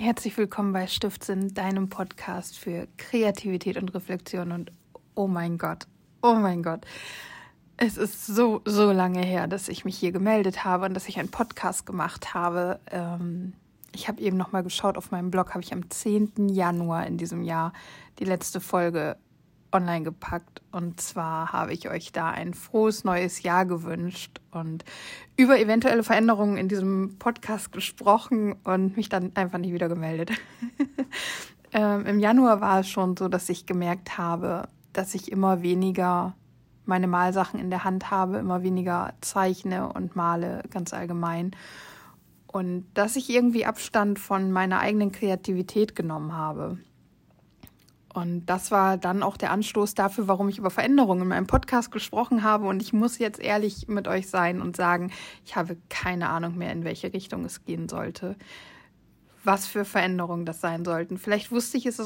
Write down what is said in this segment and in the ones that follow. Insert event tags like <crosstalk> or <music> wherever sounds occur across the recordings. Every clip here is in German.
Herzlich willkommen bei Stiftsinn, deinem Podcast für Kreativität und Reflexion. Und oh mein Gott, oh mein Gott, es ist so, so lange her, dass ich mich hier gemeldet habe und dass ich einen Podcast gemacht habe. Ähm, ich habe eben nochmal geschaut, auf meinem Blog habe ich am 10. Januar in diesem Jahr die letzte Folge online gepackt. Und zwar habe ich euch da ein frohes neues Jahr gewünscht und über eventuelle Veränderungen in diesem Podcast gesprochen und mich dann einfach nicht wieder gemeldet. <laughs> ähm, Im Januar war es schon so, dass ich gemerkt habe, dass ich immer weniger meine Malsachen in der Hand habe, immer weniger zeichne und male ganz allgemein. Und dass ich irgendwie Abstand von meiner eigenen Kreativität genommen habe. Und das war dann auch der Anstoß dafür, warum ich über Veränderungen in meinem Podcast gesprochen habe. Und ich muss jetzt ehrlich mit euch sein und sagen, ich habe keine Ahnung mehr, in welche Richtung es gehen sollte. Was für Veränderungen das sein sollten. Vielleicht wusste ich es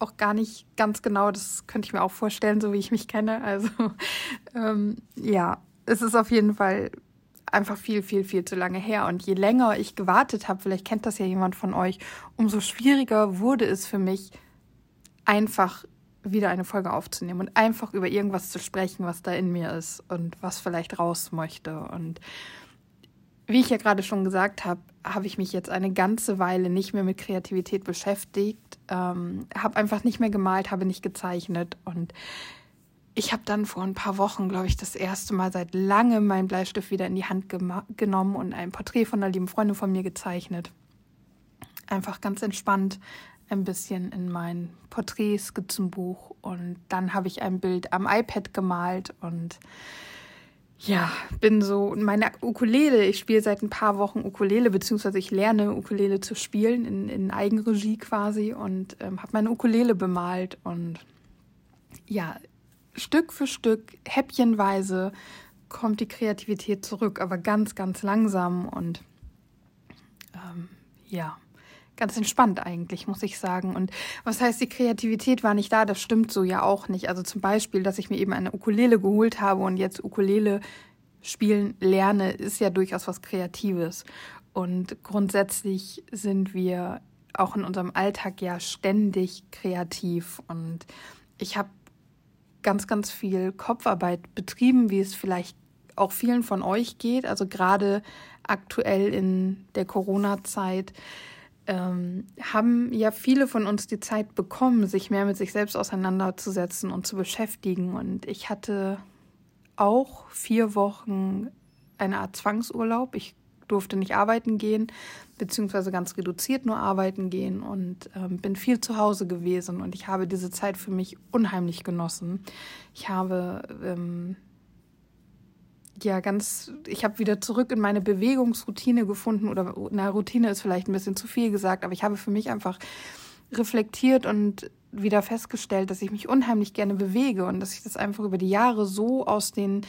auch gar nicht ganz genau. Das könnte ich mir auch vorstellen, so wie ich mich kenne. Also <laughs> ähm, ja, es ist auf jeden Fall einfach viel, viel, viel zu lange her. Und je länger ich gewartet habe, vielleicht kennt das ja jemand von euch, umso schwieriger wurde es für mich, einfach wieder eine Folge aufzunehmen und einfach über irgendwas zu sprechen, was da in mir ist und was vielleicht raus möchte. Und wie ich ja gerade schon gesagt habe, habe ich mich jetzt eine ganze Weile nicht mehr mit Kreativität beschäftigt, ähm, habe einfach nicht mehr gemalt, habe nicht gezeichnet und ich habe dann vor ein paar Wochen, glaube ich, das erste Mal seit langem meinen Bleistift wieder in die Hand genommen und ein Porträt von einer lieben Freundin von mir gezeichnet. Einfach ganz entspannt, ein bisschen in mein Porträtskizzenbuch und dann habe ich ein Bild am iPad gemalt und ja, bin so meine Ukulele, ich spiele seit ein paar Wochen Ukulele, beziehungsweise ich lerne Ukulele zu spielen in, in Eigenregie quasi und ähm, habe meine Ukulele bemalt und ja, Stück für Stück, häppchenweise kommt die Kreativität zurück, aber ganz, ganz langsam und ähm, ja, ganz entspannt eigentlich, muss ich sagen. Und was heißt, die Kreativität war nicht da, das stimmt so ja auch nicht. Also zum Beispiel, dass ich mir eben eine Ukulele geholt habe und jetzt Ukulele spielen lerne, ist ja durchaus was Kreatives. Und grundsätzlich sind wir auch in unserem Alltag ja ständig kreativ. Und ich habe ganz, ganz viel Kopfarbeit betrieben, wie es vielleicht auch vielen von euch geht. Also gerade aktuell in der Corona-Zeit ähm, haben ja viele von uns die Zeit bekommen, sich mehr mit sich selbst auseinanderzusetzen und zu beschäftigen. Und ich hatte auch vier Wochen eine Art Zwangsurlaub. Ich durfte nicht arbeiten gehen, beziehungsweise ganz reduziert nur arbeiten gehen und ähm, bin viel zu Hause gewesen und ich habe diese Zeit für mich unheimlich genossen. Ich habe ähm, ja ganz, ich habe wieder zurück in meine Bewegungsroutine gefunden oder na, Routine ist vielleicht ein bisschen zu viel gesagt, aber ich habe für mich einfach reflektiert und wieder festgestellt, dass ich mich unheimlich gerne bewege und dass ich das einfach über die Jahre so aus den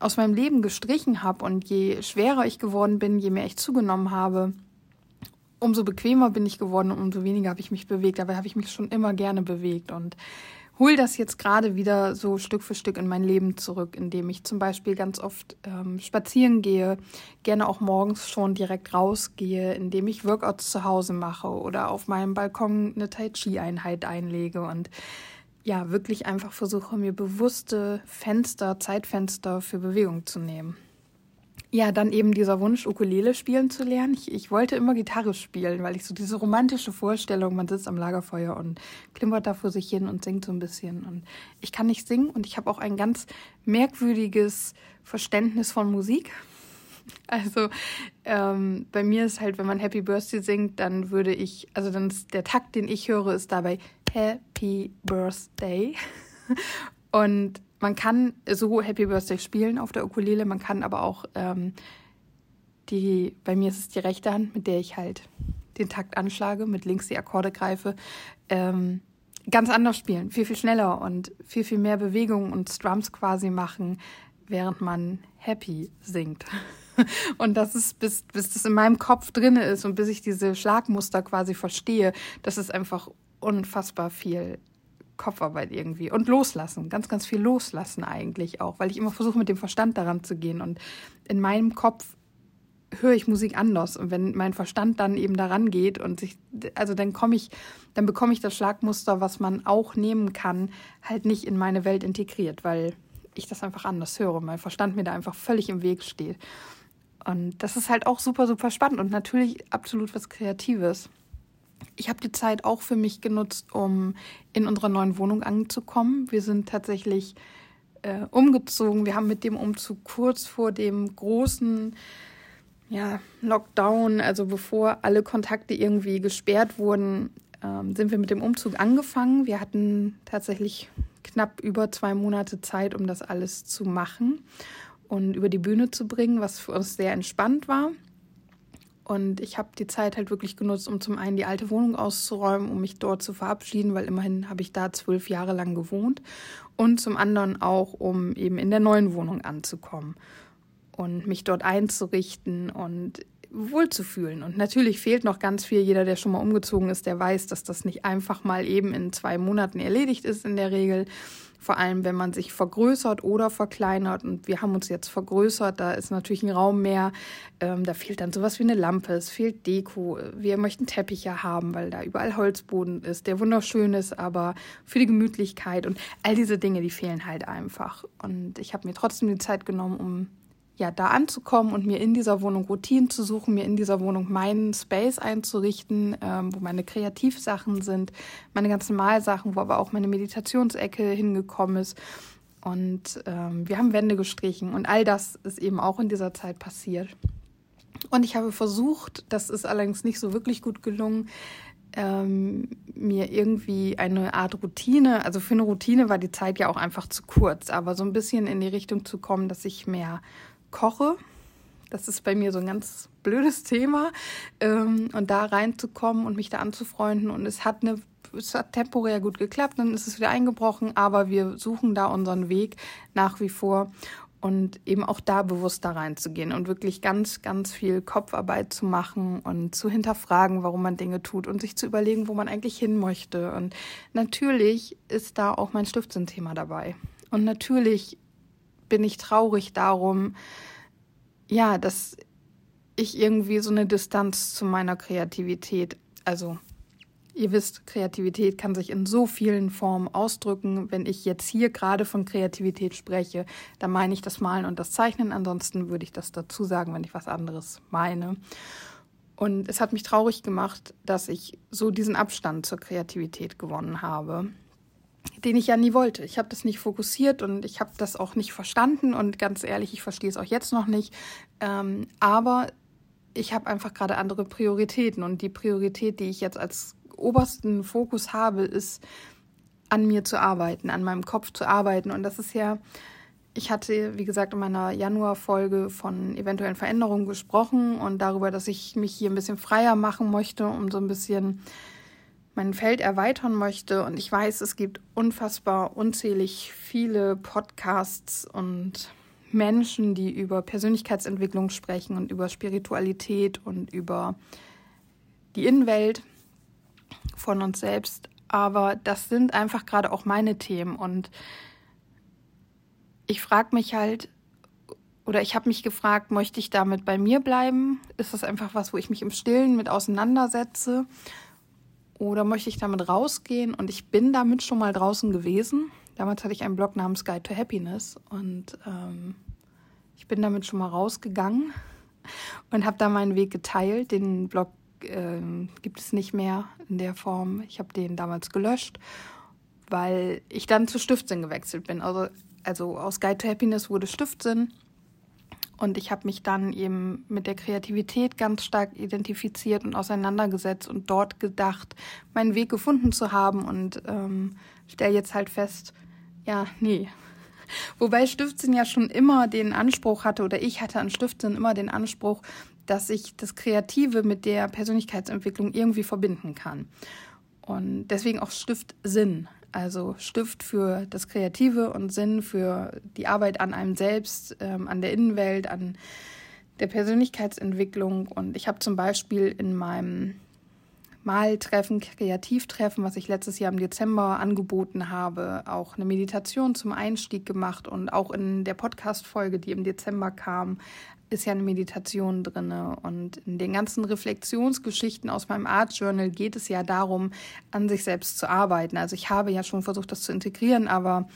aus meinem Leben gestrichen habe und je schwerer ich geworden bin, je mehr ich zugenommen habe, umso bequemer bin ich geworden und umso weniger habe ich mich bewegt. Dabei habe ich mich schon immer gerne bewegt und hole das jetzt gerade wieder so Stück für Stück in mein Leben zurück, indem ich zum Beispiel ganz oft ähm, spazieren gehe, gerne auch morgens schon direkt rausgehe, indem ich Workouts zu Hause mache oder auf meinem Balkon eine Tai Chi-Einheit einlege und ja, wirklich einfach versuche, mir bewusste Fenster, Zeitfenster für Bewegung zu nehmen. Ja, dann eben dieser Wunsch, Ukulele spielen zu lernen. Ich, ich wollte immer Gitarre spielen, weil ich so diese romantische Vorstellung, man sitzt am Lagerfeuer und klimpert da vor sich hin und singt so ein bisschen. Und ich kann nicht singen und ich habe auch ein ganz merkwürdiges Verständnis von Musik. <laughs> Also ähm, bei mir ist halt, wenn man Happy Birthday singt, dann würde ich, also dann der Takt, den ich höre, ist dabei Happy Birthday. <laughs> Und man kann so Happy Birthday spielen auf der Ukulele, man kann aber auch ähm, die, bei mir ist es die rechte Hand, mit der ich halt den Takt anschlage, mit links die Akkorde greife, ähm, ganz anders spielen, viel, viel schneller und viel, viel mehr Bewegung und Strums quasi machen, während man happy singt. <laughs> Und das ist, bis, bis das in meinem Kopf drin ist und bis ich diese Schlagmuster quasi verstehe, das ist einfach unfassbar viel Kopfarbeit irgendwie. Und loslassen, ganz, ganz viel loslassen eigentlich auch, weil ich immer versuche, mit dem Verstand daran zu gehen. Und in meinem Kopf höre ich Musik anders. Und wenn mein Verstand dann eben daran geht und sich, also dann komme ich, dann bekomme ich das Schlagmuster, was man auch nehmen kann, halt nicht in meine Welt integriert, weil ich das einfach anders höre. Mein Verstand mir da einfach völlig im Weg steht. Und das ist halt auch super, super spannend und natürlich absolut was Kreatives. Ich habe die Zeit auch für mich genutzt, um in unserer neuen Wohnung anzukommen. Wir sind tatsächlich äh, umgezogen. Wir haben mit dem Umzug kurz vor dem großen ja, Lockdown, also bevor alle Kontakte irgendwie gesperrt wurden, ähm, sind wir mit dem Umzug angefangen. Wir hatten tatsächlich knapp über zwei Monate Zeit, um das alles zu machen und über die Bühne zu bringen, was für uns sehr entspannt war. Und ich habe die Zeit halt wirklich genutzt, um zum einen die alte Wohnung auszuräumen, um mich dort zu verabschieden, weil immerhin habe ich da zwölf Jahre lang gewohnt. Und zum anderen auch, um eben in der neuen Wohnung anzukommen und mich dort einzurichten und wohlzufühlen. Und natürlich fehlt noch ganz viel. Jeder, der schon mal umgezogen ist, der weiß, dass das nicht einfach mal eben in zwei Monaten erledigt ist in der Regel vor allem wenn man sich vergrößert oder verkleinert. Und wir haben uns jetzt vergrößert, da ist natürlich ein Raum mehr. Ähm, da fehlt dann sowas wie eine Lampe, es fehlt Deko. Wir möchten Teppiche haben, weil da überall Holzboden ist, der wunderschön ist, aber für die Gemütlichkeit und all diese Dinge, die fehlen halt einfach. Und ich habe mir trotzdem die Zeit genommen, um ja, da anzukommen und mir in dieser Wohnung Routinen zu suchen, mir in dieser Wohnung meinen Space einzurichten, ähm, wo meine Kreativsachen sind, meine ganzen Malsachen, wo aber auch meine Meditationsecke hingekommen ist. Und ähm, wir haben Wände gestrichen und all das ist eben auch in dieser Zeit passiert. Und ich habe versucht, das ist allerdings nicht so wirklich gut gelungen, ähm, mir irgendwie eine Art Routine, also für eine Routine war die Zeit ja auch einfach zu kurz, aber so ein bisschen in die Richtung zu kommen, dass ich mehr koche. Das ist bei mir so ein ganz blödes Thema. Ähm, und da reinzukommen und mich da anzufreunden. Und es hat eine es hat temporär gut geklappt, dann ist es wieder eingebrochen, aber wir suchen da unseren Weg nach wie vor und eben auch da bewusst da reinzugehen und wirklich ganz, ganz viel Kopfarbeit zu machen und zu hinterfragen, warum man Dinge tut und sich zu überlegen, wo man eigentlich hin möchte. Und natürlich ist da auch mein Stiftsinn-Thema dabei. Und natürlich bin ich traurig darum, ja, dass ich irgendwie so eine Distanz zu meiner Kreativität, also ihr wisst, Kreativität kann sich in so vielen Formen ausdrücken. Wenn ich jetzt hier gerade von Kreativität spreche, dann meine ich das Malen und das Zeichnen. Ansonsten würde ich das dazu sagen, wenn ich was anderes meine. Und es hat mich traurig gemacht, dass ich so diesen Abstand zur Kreativität gewonnen habe den ich ja nie wollte. Ich habe das nicht fokussiert und ich habe das auch nicht verstanden und ganz ehrlich, ich verstehe es auch jetzt noch nicht. Ähm, aber ich habe einfach gerade andere Prioritäten und die Priorität, die ich jetzt als obersten Fokus habe, ist an mir zu arbeiten, an meinem Kopf zu arbeiten und das ist ja ich hatte, wie gesagt, in meiner Januar-Folge von eventuellen Veränderungen gesprochen und darüber, dass ich mich hier ein bisschen freier machen möchte, um so ein bisschen mein Feld erweitern möchte. Und ich weiß, es gibt unfassbar unzählig viele Podcasts und Menschen, die über Persönlichkeitsentwicklung sprechen und über Spiritualität und über die Innenwelt von uns selbst. Aber das sind einfach gerade auch meine Themen. Und ich frage mich halt, oder ich habe mich gefragt, möchte ich damit bei mir bleiben? Ist das einfach was, wo ich mich im Stillen mit auseinandersetze? Oder möchte ich damit rausgehen? Und ich bin damit schon mal draußen gewesen. Damals hatte ich einen Blog namens Guide to Happiness und ähm, ich bin damit schon mal rausgegangen <laughs> und habe da meinen Weg geteilt. Den Blog äh, gibt es nicht mehr in der Form. Ich habe den damals gelöscht, weil ich dann zu Stiftsinn gewechselt bin. Also, also aus Guide to Happiness wurde Stiftsinn und ich habe mich dann eben mit der Kreativität ganz stark identifiziert und auseinandergesetzt und dort gedacht, meinen Weg gefunden zu haben und ähm, stelle jetzt halt fest, ja, nee. <laughs> Wobei Stiftsinn ja schon immer den Anspruch hatte, oder ich hatte an Stiftsinn immer den Anspruch, dass ich das Kreative mit der Persönlichkeitsentwicklung irgendwie verbinden kann. Und deswegen auch Stiftsinn. Also Stift für das Kreative und Sinn für die Arbeit an einem selbst, ähm, an der Innenwelt, an der Persönlichkeitsentwicklung. Und ich habe zum Beispiel in meinem Maltreffen, Kreativtreffen, was ich letztes Jahr im Dezember angeboten habe, auch eine Meditation zum Einstieg gemacht und auch in der Podcast-Folge, die im Dezember kam, ist ja eine Meditation drin. Und in den ganzen Reflexionsgeschichten aus meinem Art Journal geht es ja darum, an sich selbst zu arbeiten. Also ich habe ja schon versucht, das zu integrieren, aber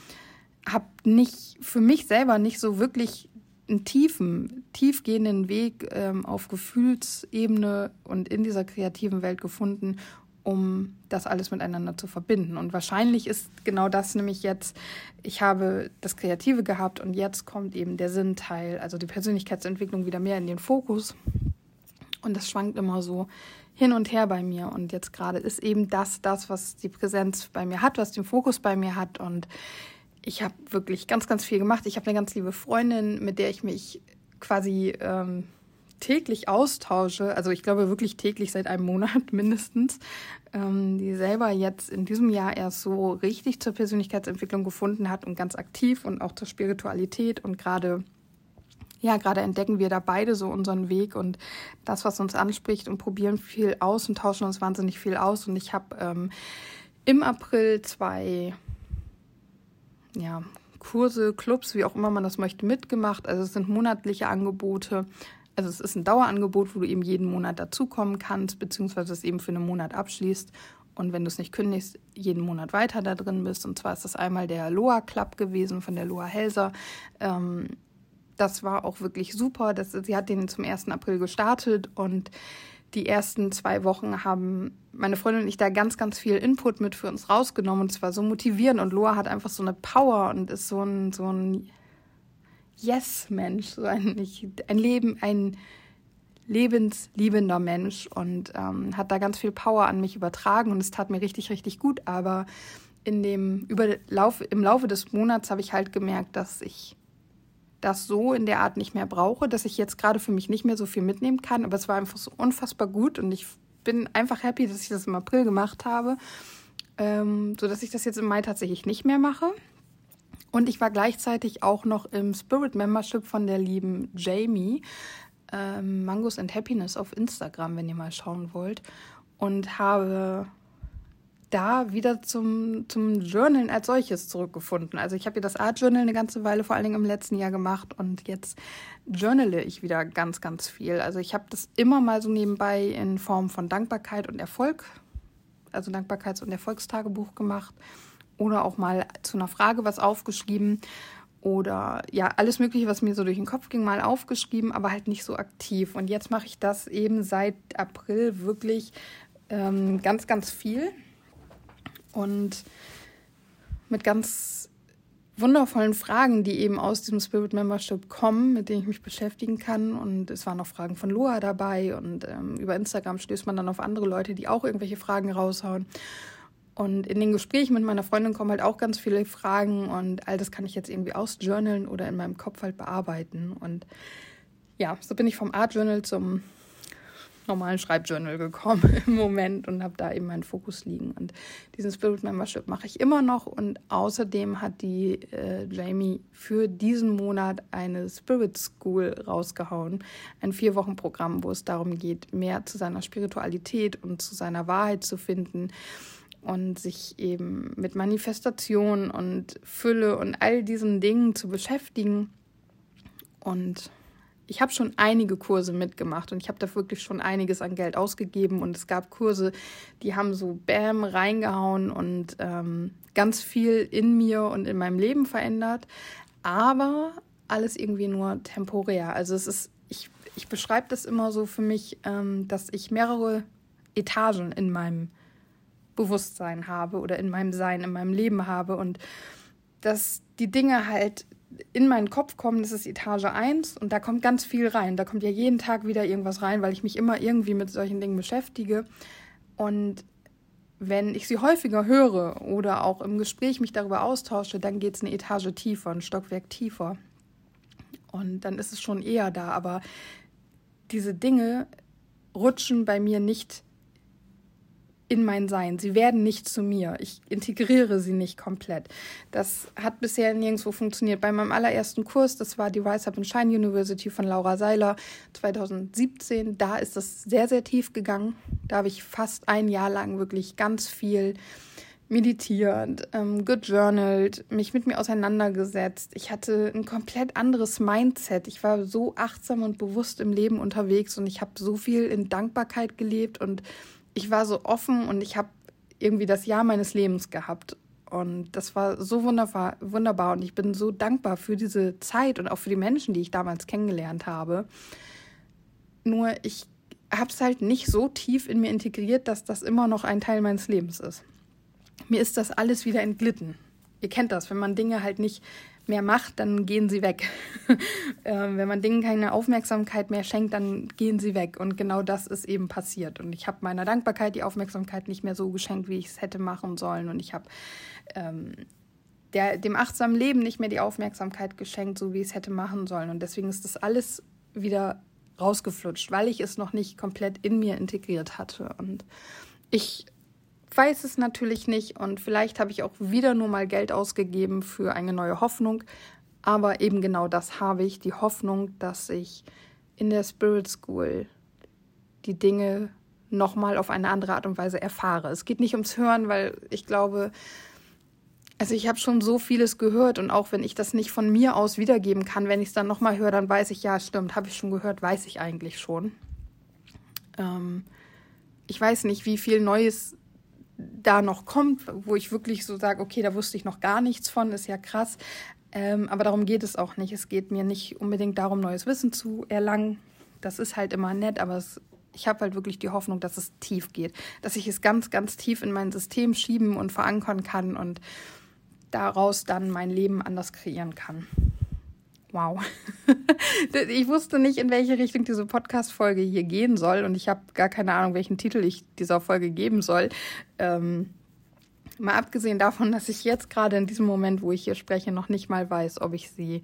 habe nicht für mich selber nicht so wirklich einen tiefen, tiefgehenden Weg ähm, auf Gefühlsebene und in dieser kreativen Welt gefunden, um das alles miteinander zu verbinden. Und wahrscheinlich ist genau das nämlich jetzt, ich habe das Kreative gehabt und jetzt kommt eben der Sinnteil, also die Persönlichkeitsentwicklung wieder mehr in den Fokus. Und das schwankt immer so hin und her bei mir. Und jetzt gerade ist eben das, das, was die Präsenz bei mir hat, was den Fokus bei mir hat. Und ich habe wirklich ganz, ganz viel gemacht. Ich habe eine ganz liebe Freundin, mit der ich mich quasi ähm, täglich austausche. Also ich glaube wirklich täglich seit einem Monat <laughs> mindestens, ähm, die selber jetzt in diesem Jahr erst so richtig zur Persönlichkeitsentwicklung gefunden hat und ganz aktiv und auch zur Spiritualität und gerade ja, gerade entdecken wir da beide so unseren Weg und das, was uns anspricht und probieren viel aus und tauschen uns wahnsinnig viel aus. Und ich habe ähm, im April zwei ja, Kurse, Clubs, wie auch immer man das möchte, mitgemacht. Also es sind monatliche Angebote. Also es ist ein Dauerangebot, wo du eben jeden Monat dazukommen kannst, beziehungsweise es eben für einen Monat abschließt. Und wenn du es nicht kündigst, jeden Monat weiter da drin bist. Und zwar ist das einmal der Loa Club gewesen von der Loa Helser. Ähm, das war auch wirklich super. Das, sie hat den zum 1. April gestartet und die ersten zwei Wochen haben meine Freundin und ich da ganz, ganz viel Input mit für uns rausgenommen und es war so motivierend und Loa hat einfach so eine Power und ist so ein, so ein Yes-Mensch, so ein, ein Leben, ein lebensliebender Mensch und ähm, hat da ganz viel Power an mich übertragen und es tat mir richtig, richtig gut. Aber in dem über Lauf, im Laufe des Monats habe ich halt gemerkt, dass ich das so in der Art nicht mehr brauche, dass ich jetzt gerade für mich nicht mehr so viel mitnehmen kann. Aber es war einfach so unfassbar gut und ich bin einfach happy, dass ich das im April gemacht habe, ähm, sodass ich das jetzt im Mai tatsächlich nicht mehr mache. Und ich war gleichzeitig auch noch im Spirit Membership von der lieben Jamie, ähm, Mangos and Happiness auf Instagram, wenn ihr mal schauen wollt. Und habe da wieder zum, zum Journalen als solches zurückgefunden. Also ich habe ja das Art Journal eine ganze Weile, vor allen Dingen im letzten Jahr gemacht und jetzt journale ich wieder ganz, ganz viel. Also ich habe das immer mal so nebenbei in Form von Dankbarkeit und Erfolg, also Dankbarkeits- und Erfolgstagebuch gemacht oder auch mal zu einer Frage was aufgeschrieben oder ja, alles Mögliche, was mir so durch den Kopf ging, mal aufgeschrieben, aber halt nicht so aktiv. Und jetzt mache ich das eben seit April wirklich ähm, ganz, ganz viel und mit ganz wundervollen Fragen, die eben aus diesem Spirit Membership kommen, mit denen ich mich beschäftigen kann. Und es waren auch Fragen von Loa dabei und ähm, über Instagram stößt man dann auf andere Leute, die auch irgendwelche Fragen raushauen. Und in den Gesprächen mit meiner Freundin kommen halt auch ganz viele Fragen und all das kann ich jetzt irgendwie ausjournalen oder in meinem Kopf halt bearbeiten. Und ja, so bin ich vom Art Journal zum normalen Schreibjournal gekommen <laughs> im Moment und habe da eben meinen Fokus liegen. Und diesen Spirit Membership mache ich immer noch. Und außerdem hat die äh, Jamie für diesen Monat eine Spirit School rausgehauen. Ein Vier-Wochen-Programm, wo es darum geht, mehr zu seiner Spiritualität und zu seiner Wahrheit zu finden und sich eben mit Manifestation und Fülle und all diesen Dingen zu beschäftigen. Und ich habe schon einige Kurse mitgemacht und ich habe da wirklich schon einiges an Geld ausgegeben und es gab Kurse, die haben so Bäm reingehauen und ähm, ganz viel in mir und in meinem Leben verändert, aber alles irgendwie nur temporär. Also es ist, ich, ich beschreibe das immer so für mich, ähm, dass ich mehrere Etagen in meinem Bewusstsein habe oder in meinem Sein, in meinem Leben habe und dass die Dinge halt in meinen Kopf kommen, das ist Etage 1 und da kommt ganz viel rein. Da kommt ja jeden Tag wieder irgendwas rein, weil ich mich immer irgendwie mit solchen Dingen beschäftige. Und wenn ich sie häufiger höre oder auch im Gespräch mich darüber austausche, dann geht es eine Etage tiefer, ein Stockwerk tiefer. Und dann ist es schon eher da. Aber diese Dinge rutschen bei mir nicht in mein Sein. Sie werden nicht zu mir. Ich integriere sie nicht komplett. Das hat bisher nirgendwo funktioniert. Bei meinem allerersten Kurs, das war die Rise Up and Shine University von Laura Seiler 2017, da ist das sehr, sehr tief gegangen. Da habe ich fast ein Jahr lang wirklich ganz viel meditiert, ähm, gejournalt, mich mit mir auseinandergesetzt. Ich hatte ein komplett anderes Mindset. Ich war so achtsam und bewusst im Leben unterwegs und ich habe so viel in Dankbarkeit gelebt und ich war so offen und ich habe irgendwie das Jahr meines Lebens gehabt. Und das war so wunderbar, wunderbar. Und ich bin so dankbar für diese Zeit und auch für die Menschen, die ich damals kennengelernt habe. Nur ich habe es halt nicht so tief in mir integriert, dass das immer noch ein Teil meines Lebens ist. Mir ist das alles wieder entglitten. Ihr kennt das, wenn man Dinge halt nicht mehr macht, dann gehen sie weg. <laughs> ähm, wenn man Dingen keine Aufmerksamkeit mehr schenkt, dann gehen sie weg. Und genau das ist eben passiert. Und ich habe meiner Dankbarkeit die Aufmerksamkeit nicht mehr so geschenkt, wie ich es hätte machen sollen. Und ich habe ähm, dem achtsamen Leben nicht mehr die Aufmerksamkeit geschenkt, so wie ich es hätte machen sollen. Und deswegen ist das alles wieder rausgeflutscht, weil ich es noch nicht komplett in mir integriert hatte. Und ich weiß es natürlich nicht und vielleicht habe ich auch wieder nur mal Geld ausgegeben für eine neue Hoffnung. Aber eben genau das habe ich, die Hoffnung, dass ich in der Spirit School die Dinge nochmal auf eine andere Art und Weise erfahre. Es geht nicht ums Hören, weil ich glaube, also ich habe schon so vieles gehört und auch wenn ich das nicht von mir aus wiedergeben kann, wenn ich es dann nochmal höre, dann weiß ich, ja, stimmt, habe ich schon gehört, weiß ich eigentlich schon. Ähm, ich weiß nicht, wie viel Neues da noch kommt, wo ich wirklich so sage, okay, da wusste ich noch gar nichts von, ist ja krass. Ähm, aber darum geht es auch nicht. Es geht mir nicht unbedingt darum, neues Wissen zu erlangen. Das ist halt immer nett, aber es, ich habe halt wirklich die Hoffnung, dass es tief geht, dass ich es ganz, ganz tief in mein System schieben und verankern kann und daraus dann mein Leben anders kreieren kann. Wow. <laughs> ich wusste nicht, in welche Richtung diese Podcast-Folge hier gehen soll und ich habe gar keine Ahnung, welchen Titel ich dieser Folge geben soll. Ähm, mal abgesehen davon, dass ich jetzt gerade in diesem Moment, wo ich hier spreche, noch nicht mal weiß, ob ich sie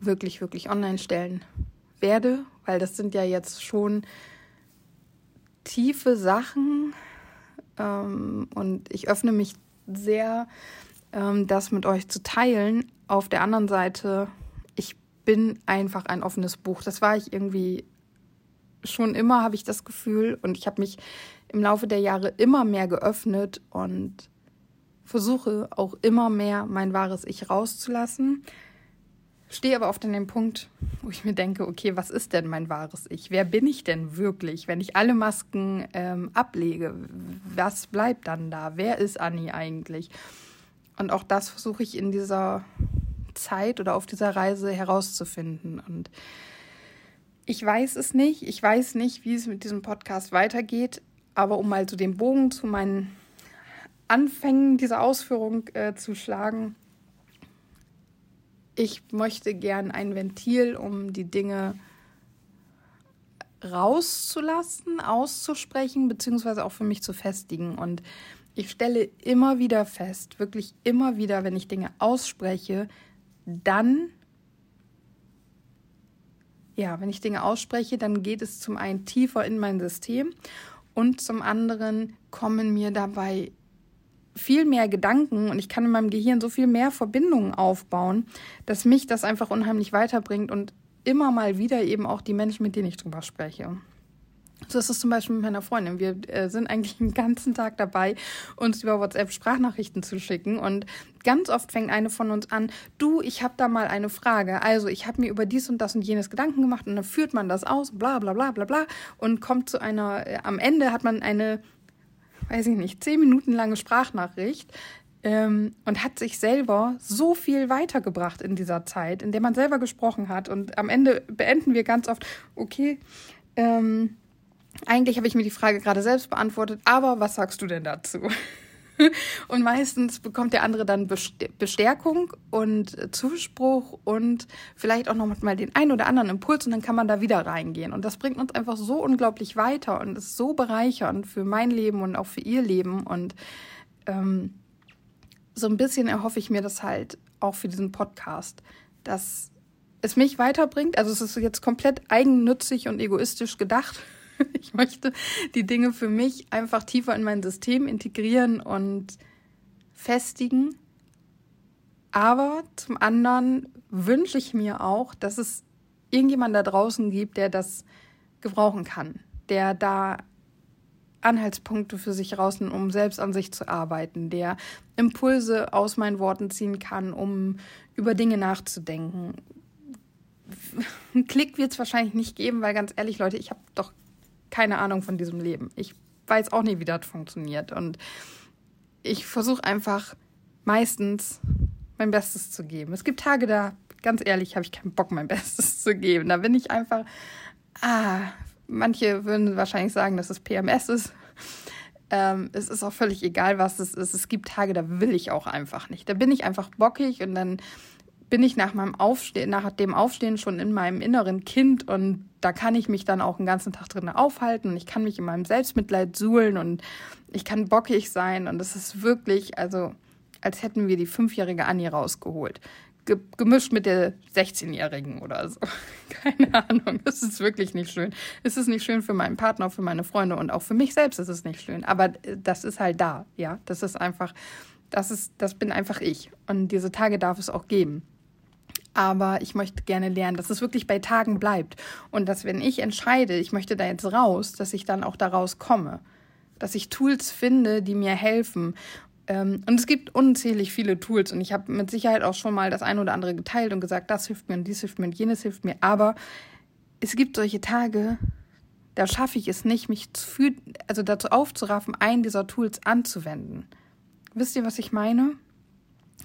wirklich, wirklich online stellen werde, weil das sind ja jetzt schon tiefe Sachen ähm, und ich öffne mich sehr, ähm, das mit euch zu teilen. Auf der anderen Seite bin einfach ein offenes Buch. Das war ich irgendwie schon immer, habe ich das Gefühl. Und ich habe mich im Laufe der Jahre immer mehr geöffnet und versuche auch immer mehr mein wahres Ich rauszulassen. Stehe aber oft an dem Punkt, wo ich mir denke, okay, was ist denn mein wahres Ich? Wer bin ich denn wirklich? Wenn ich alle Masken ähm, ablege, was bleibt dann da? Wer ist Annie eigentlich? Und auch das versuche ich in dieser Zeit oder auf dieser Reise herauszufinden. Und ich weiß es nicht. Ich weiß nicht, wie es mit diesem Podcast weitergeht. Aber um mal so den Bogen zu meinen Anfängen dieser Ausführung äh, zu schlagen, ich möchte gern ein Ventil, um die Dinge rauszulassen, auszusprechen, beziehungsweise auch für mich zu festigen. Und ich stelle immer wieder fest, wirklich immer wieder, wenn ich Dinge ausspreche, dann, ja, wenn ich Dinge ausspreche, dann geht es zum einen tiefer in mein System und zum anderen kommen mir dabei viel mehr Gedanken und ich kann in meinem Gehirn so viel mehr Verbindungen aufbauen, dass mich das einfach unheimlich weiterbringt und immer mal wieder eben auch die Menschen, mit denen ich drüber spreche. So ist es zum Beispiel mit meiner Freundin. Wir äh, sind eigentlich den ganzen Tag dabei, uns über WhatsApp Sprachnachrichten zu schicken. Und ganz oft fängt eine von uns an, du, ich habe da mal eine Frage. Also ich habe mir über dies und das und jenes Gedanken gemacht und dann führt man das aus, bla bla bla bla bla. Und kommt zu einer, äh, am Ende hat man eine, weiß ich nicht, zehn Minuten lange Sprachnachricht, ähm, und hat sich selber so viel weitergebracht in dieser Zeit, in der man selber gesprochen hat. Und am Ende beenden wir ganz oft, okay, ähm, eigentlich habe ich mir die Frage gerade selbst beantwortet, aber was sagst du denn dazu? <laughs> Und meistens bekommt der andere dann Bestärkung und Zuspruch und vielleicht auch noch mal den einen oder anderen Impuls und dann kann man da wieder reingehen. Und das bringt uns einfach so unglaublich weiter und ist so bereichernd für mein Leben und auch für ihr Leben. Und ähm, so ein bisschen erhoffe ich mir das halt auch für diesen Podcast, dass es mich weiterbringt. Also es ist jetzt komplett eigennützig und egoistisch gedacht <laughs> Ich möchte die Dinge für mich einfach tiefer in mein System integrieren und festigen. Aber zum anderen wünsche ich mir auch, dass es irgendjemand da draußen gibt, der das gebrauchen kann, der da Anhaltspunkte für sich rausnimmt, um selbst an sich zu arbeiten, der Impulse aus meinen Worten ziehen kann, um über Dinge nachzudenken. <laughs> Ein Klick wird es wahrscheinlich nicht geben, weil ganz ehrlich, Leute, ich habe doch keine Ahnung von diesem Leben. Ich weiß auch nicht, wie das funktioniert. Und ich versuche einfach meistens mein Bestes zu geben. Es gibt Tage, da, ganz ehrlich, habe ich keinen Bock, mein <laughs> Bestes zu geben. Da bin ich einfach, ah, manche würden wahrscheinlich sagen, dass es PMS ist. Ähm, es ist auch völlig egal, was es ist. Es gibt Tage, da will ich auch einfach nicht. Da bin ich einfach bockig und dann bin ich nach meinem Aufstehen, nach dem Aufstehen schon in meinem inneren Kind und da kann ich mich dann auch den ganzen Tag drin aufhalten und ich kann mich in meinem Selbstmitleid suhlen und ich kann bockig sein und es ist wirklich, also als hätten wir die fünfjährige Annie rausgeholt gemischt mit der 16-Jährigen oder so. <laughs> Keine Ahnung. Es ist wirklich nicht schön. Es ist nicht schön für meinen Partner, für meine Freunde und auch für mich selbst ist es nicht schön. Aber äh, das ist halt da, ja. Das ist einfach, das ist, das bin einfach ich. Und diese Tage darf es auch geben. Aber ich möchte gerne lernen, dass es wirklich bei Tagen bleibt. Und dass, wenn ich entscheide, ich möchte da jetzt raus, dass ich dann auch da rauskomme. Dass ich Tools finde, die mir helfen. Ähm, und es gibt unzählig viele Tools und ich habe mit Sicherheit auch schon mal das eine oder andere geteilt und gesagt, das hilft mir und dies hilft mir und jenes hilft mir. Aber es gibt solche Tage, da schaffe ich es nicht, mich für, also dazu aufzuraffen, einen dieser Tools anzuwenden. Wisst ihr, was ich meine?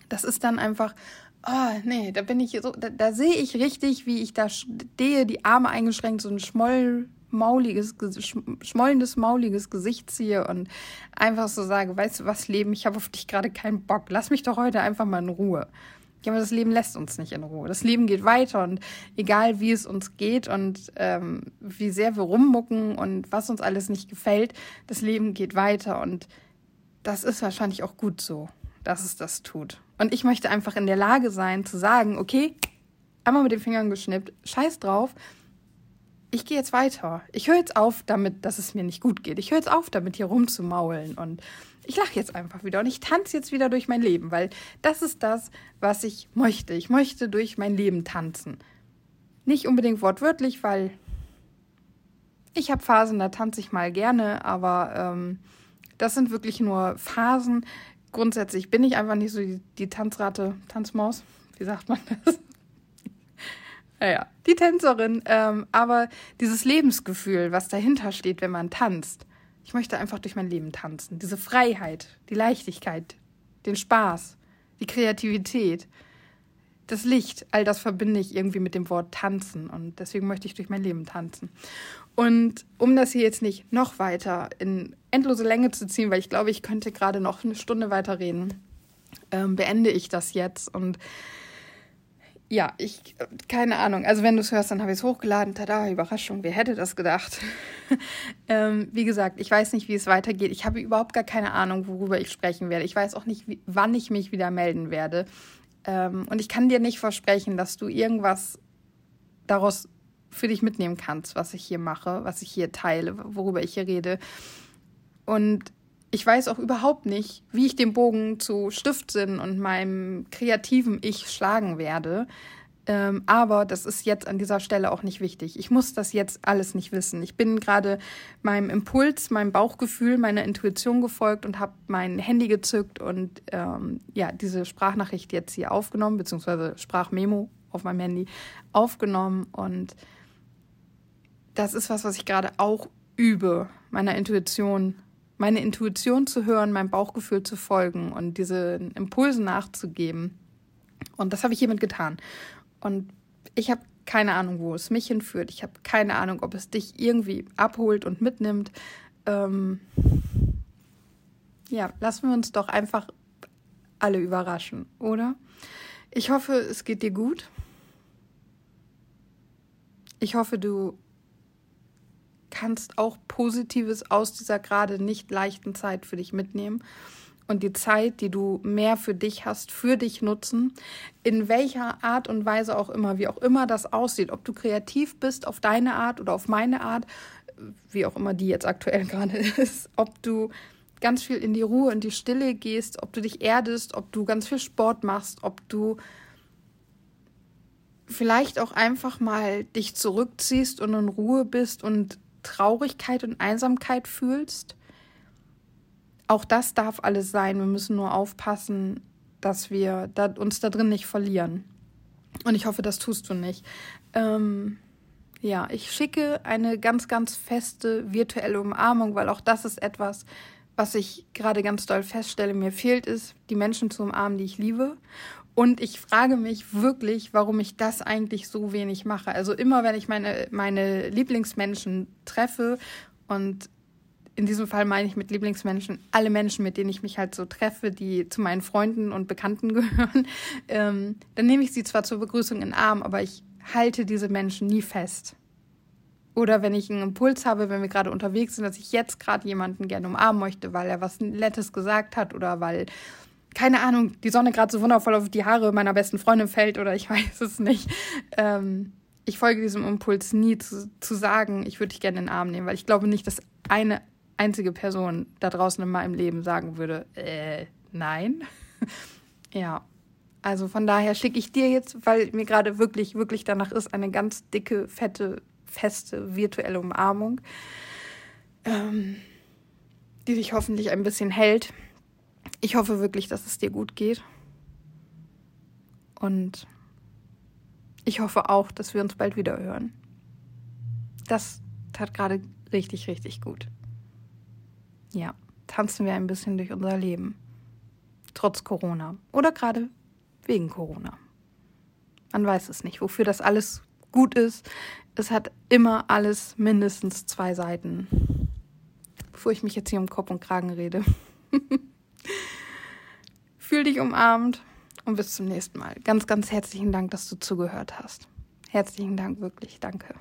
Das ist dann einfach, oh nee, da bin ich so, da, da sehe ich richtig, wie ich da stehe, die Arme eingeschränkt, so ein Schmoll mauliges, schmollendes, mauliges Gesicht ziehe und einfach so sage, weißt du was, Leben, ich habe auf dich gerade keinen Bock. Lass mich doch heute einfach mal in Ruhe. Ja, aber das Leben lässt uns nicht in Ruhe. Das Leben geht weiter und egal wie es uns geht und ähm, wie sehr wir rummucken und was uns alles nicht gefällt, das Leben geht weiter und das ist wahrscheinlich auch gut so, dass es das tut. Und ich möchte einfach in der Lage sein zu sagen, okay, einmal mit den Fingern geschnippt, scheiß drauf, ich gehe jetzt weiter. Ich höre jetzt auf damit, dass es mir nicht gut geht. Ich höre jetzt auf damit, hier rumzumaulen und ich lache jetzt einfach wieder und ich tanze jetzt wieder durch mein Leben, weil das ist das, was ich möchte. Ich möchte durch mein Leben tanzen. Nicht unbedingt wortwörtlich, weil ich habe Phasen, da tanze ich mal gerne, aber ähm, das sind wirklich nur Phasen. Grundsätzlich bin ich einfach nicht so die, die Tanzrate, Tanzmaus, wie sagt man das? <laughs> Naja, die Tänzerin. Ähm, aber dieses Lebensgefühl, was dahinter steht, wenn man tanzt. Ich möchte einfach durch mein Leben tanzen. Diese Freiheit, die Leichtigkeit, den Spaß, die Kreativität, das Licht, all das verbinde ich irgendwie mit dem Wort tanzen. Und deswegen möchte ich durch mein Leben tanzen. Und um das hier jetzt nicht noch weiter in endlose Länge zu ziehen, weil ich glaube, ich könnte gerade noch eine Stunde weiter reden, ähm, beende ich das jetzt und ja, ich, keine Ahnung. Also wenn du es hörst, dann habe ich es hochgeladen. Tada, Überraschung, wer hätte das gedacht? <laughs> ähm, wie gesagt, ich weiß nicht, wie es weitergeht. Ich habe überhaupt gar keine Ahnung, worüber ich sprechen werde. Ich weiß auch nicht, wie, wann ich mich wieder melden werde. Ähm, und ich kann dir nicht versprechen, dass du irgendwas daraus für dich mitnehmen kannst, was ich hier mache, was ich hier teile, worüber ich hier rede. Und ich weiß auch überhaupt nicht, wie ich den Bogen zu Stiftsinn und meinem kreativen Ich schlagen werde. Ähm, aber das ist jetzt an dieser Stelle auch nicht wichtig. Ich muss das jetzt alles nicht wissen. Ich bin gerade meinem Impuls, meinem Bauchgefühl, meiner Intuition gefolgt und habe mein Handy gezückt und ähm, ja, diese Sprachnachricht jetzt hier aufgenommen, beziehungsweise Sprachmemo auf meinem Handy aufgenommen. Und das ist was, was ich gerade auch übe, meiner Intuition meine Intuition zu hören, meinem Bauchgefühl zu folgen und diesen Impulsen nachzugeben. Und das habe ich hiermit getan. Und ich habe keine Ahnung, wo es mich hinführt. Ich habe keine Ahnung, ob es dich irgendwie abholt und mitnimmt. Ähm ja, lassen wir uns doch einfach alle überraschen, oder? Ich hoffe, es geht dir gut. Ich hoffe, du kannst auch Positives aus dieser gerade nicht leichten Zeit für dich mitnehmen und die Zeit, die du mehr für dich hast, für dich nutzen, in welcher Art und Weise auch immer, wie auch immer das aussieht, ob du kreativ bist auf deine Art oder auf meine Art, wie auch immer die jetzt aktuell <laughs> gerade ist, ob du ganz viel in die Ruhe und die Stille gehst, ob du dich erdest, ob du ganz viel Sport machst, ob du vielleicht auch einfach mal dich zurückziehst und in Ruhe bist und Traurigkeit und Einsamkeit fühlst. Auch das darf alles sein. Wir müssen nur aufpassen, dass wir da, uns da drin nicht verlieren. Und ich hoffe, das tust du nicht. Ähm, ja, ich schicke eine ganz, ganz feste virtuelle Umarmung, weil auch das ist etwas, was ich gerade ganz doll feststelle. Mir fehlt es, die Menschen zu umarmen, die ich liebe. Und ich frage mich wirklich, warum ich das eigentlich so wenig mache. Also immer, wenn ich meine, meine Lieblingsmenschen treffe und in diesem Fall meine ich mit Lieblingsmenschen alle Menschen, mit denen ich mich halt so treffe, die zu meinen Freunden und Bekannten <laughs> gehören, ähm, dann nehme ich sie zwar zur Begrüßung in den Arm, aber ich halte diese Menschen nie fest. Oder wenn ich einen Impuls habe, wenn wir gerade unterwegs sind, dass ich jetzt gerade jemanden gerne umarmen möchte, weil er was Nettes gesagt hat oder weil keine Ahnung, die Sonne gerade so wundervoll auf die Haare meiner besten Freundin fällt oder ich <laughs> weiß es nicht. Ähm, ich folge diesem Impuls nie zu, zu sagen, ich würde dich gerne in den Arm nehmen, weil ich glaube nicht, dass eine einzige Person da draußen in meinem Leben sagen würde, äh, nein. <laughs> ja. Also von daher schicke ich dir jetzt, weil mir gerade wirklich, wirklich danach ist, eine ganz dicke, fette, feste virtuelle Umarmung, ähm, die dich hoffentlich ein bisschen hält ich hoffe wirklich, dass es dir gut geht. Und ich hoffe auch, dass wir uns bald wieder hören. Das tat gerade richtig, richtig gut. Ja, tanzen wir ein bisschen durch unser Leben. Trotz Corona. Oder gerade wegen Corona. Man weiß es nicht, wofür das alles gut ist. Es hat immer alles mindestens zwei Seiten. Bevor ich mich jetzt hier um Kopf und Kragen rede. <laughs> Fühl dich umarmt und bis zum nächsten Mal. Ganz, ganz herzlichen Dank, dass du zugehört hast. Herzlichen Dank, wirklich. Danke.